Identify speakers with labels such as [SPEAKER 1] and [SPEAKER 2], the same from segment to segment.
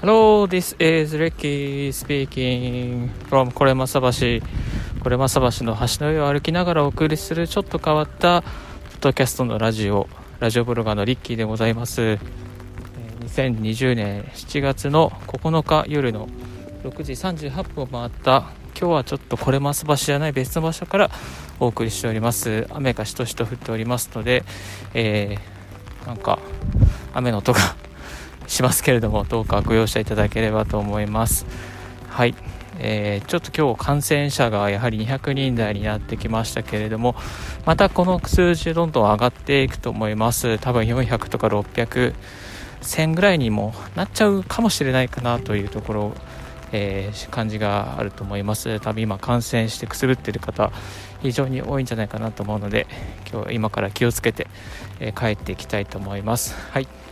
[SPEAKER 1] Hello, this is Ricky speaking from これまさ橋。これまさ橋の橋の上を歩きながらお送りするちょっと変わったポッドキャストのラジオ、ラジオブロガーのリッキーでございます。2020年7月の9日夜の6時38分を回った今日はちょっとこれます橋じゃない別の場所からお送りしております雨がしとしと降っておりますので、えー、なんか雨の音がしますけれどもどうかご容赦いただければと思います。はい、えー、ちょっと今日感染者がやはり200人台になってきましたけれどもまたこの数字どんどん上がっていくと思います。多分400とか600 1000ぐらいにもなっちゃうかもしれないかなというところえー、感じがあると思います。多分今感染してくすぶっている方非常に多いんじゃないかなと思うので今日今から気をつけて、えー、帰っていきたいと思います。はい。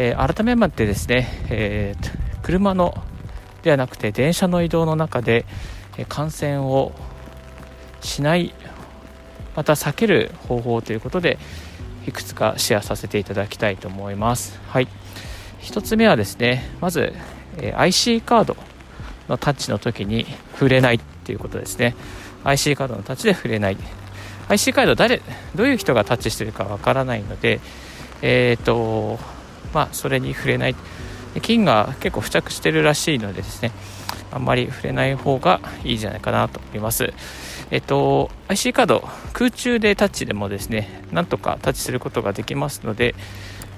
[SPEAKER 1] えー、改めましてですね、えー、車のではなくて電車の移動の中で、え感染をしないまた避ける方法ということでいくつかシェアさせていただきたいと思います。はい。1つ目はですねまず、え IC カードのタッチの時に触れないっていうことですね。IC カードのタッチで触れない。IC カード誰どういう人がタッチしてるかわからないのでえっ、とまあ、それに触れない菌が結構付着してるらしいのでですねあんまり触れない方がいいんじゃないかなと思います。えっと、IC カード空中でタッチでもですねなんとかタッチすることができますので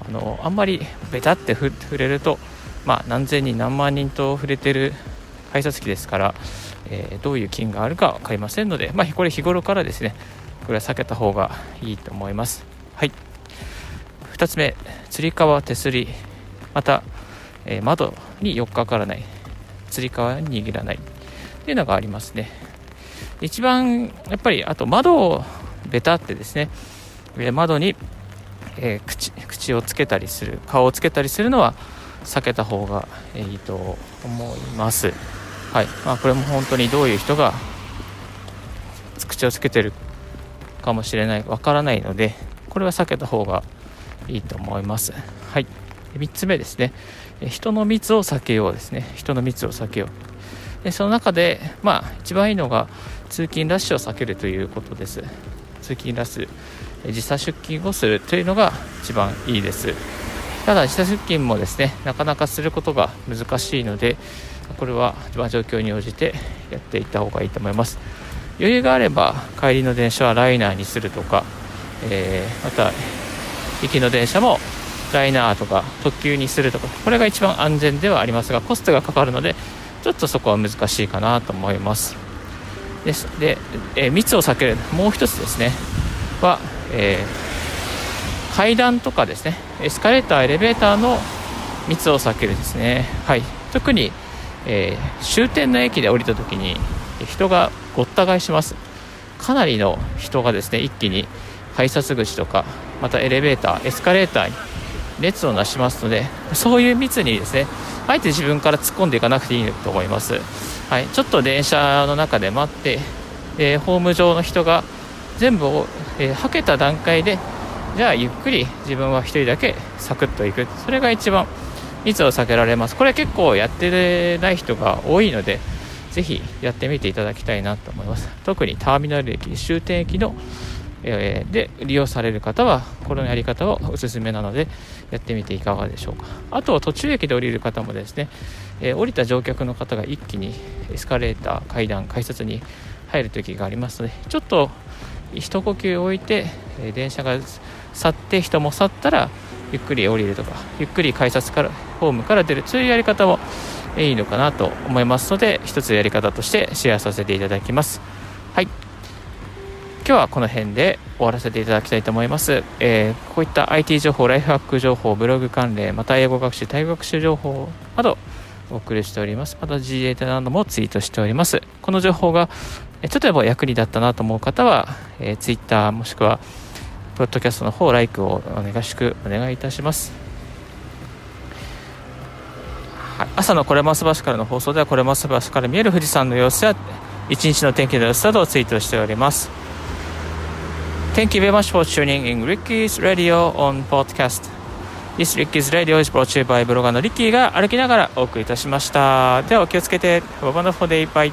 [SPEAKER 1] あのあんまりベタって触れると、まあ、何千人何万人と触れてる改札機ですから、えー、どういう菌があるか分かりませんので、まあ、これ日頃からですねこれは避けた方がいいと思います。はい2つ目つり革手すりまた、えー、窓に寄っかからないつり革に握らないっていうのがありますね。一番やっぱりあと窓をベタってですね窓に、えー、口口をつけたりする顔をつけたりするのは避けた方がいいと思います。はい。まあ、これも本当にどういう人が口をつけてるかもしれないわからないのでこれは避けた方がいいいいと思います。はい、3つ目ですね、人の密を避けようですね、人の密を避けよう。でその中で、まあ、一番いいのが通勤ラッシュを避けるということです。通勤ラッシュ、時差出勤をするというのが一番いいです。ただ、時差出勤もですね、なかなかすることが難しいので、これは状況に応じてやっていった方がいいと思います。余裕があれば帰りの電車はライナーにするとか、えー、また行きの電車もライナーとか特急にするとかこれが一番安全ではありますがコストがかかるのでちょっとそこは難しいかなと思います。です。で、えー、密を避けるもう一つですね。は、えー、階段とかですね。エスカレーターエレベーターの密を避けるですね。はい。特に、えー、終点の駅で降りた時に人がごった返します。かなりの人がですね一気に改札口とかまたエレベーターエスカレーターに列をなしますのでそういう密にですねあえて自分から突っ込んでいかなくていいと思います、はい、ちょっと電車の中で待って、えー、ホーム上の人が全部を、えー、はけた段階でじゃあゆっくり自分は1人だけサクッと行く。それが一番密を避けられます。これ結構やってない人が多いのでぜひやってみていただきたいなと思います。特にターミナル駅終点駅のえー、で利用される方はこのやり方をおすすめなのでやってみていかがでしょうか。あとは途中駅で降りる方もですね、えー、降りた乗客の方が一気にエスカレーター階段改札に入る時がありますのでちょっと一呼吸置いて、えー、電車が去って人も去ったらゆっくり降りるとかゆっくり改札からホームから出るそういうやり方もいいのかなと思いますので一つやり方としてシェアさせていただきます。はい。今日はこの辺で終わらせていただきたいと思います。えー、こういった IT 情報、ライフハック情報、ブログ関連、また英語学習、タイ語学習情報などお送りしております。また G データなどもツイートしております。この情報がちょっとやっぱ役に立ったなと思う方は、えー、Twitter もしくはポッドキャストの方、ライクをお願いしくお願いいたします。はい、朝のこれます橋からの放送ではこれます橋から見える富士山の様子や一日の天気の様子などをツイートしております。Thank you very much for tuning in Ricky's Radio on podcast. This Ricky's Radio is brought to you by ブロガーのリッキーが歩きながらお送りいたしましたではお気をつけて Have a wonderful day bye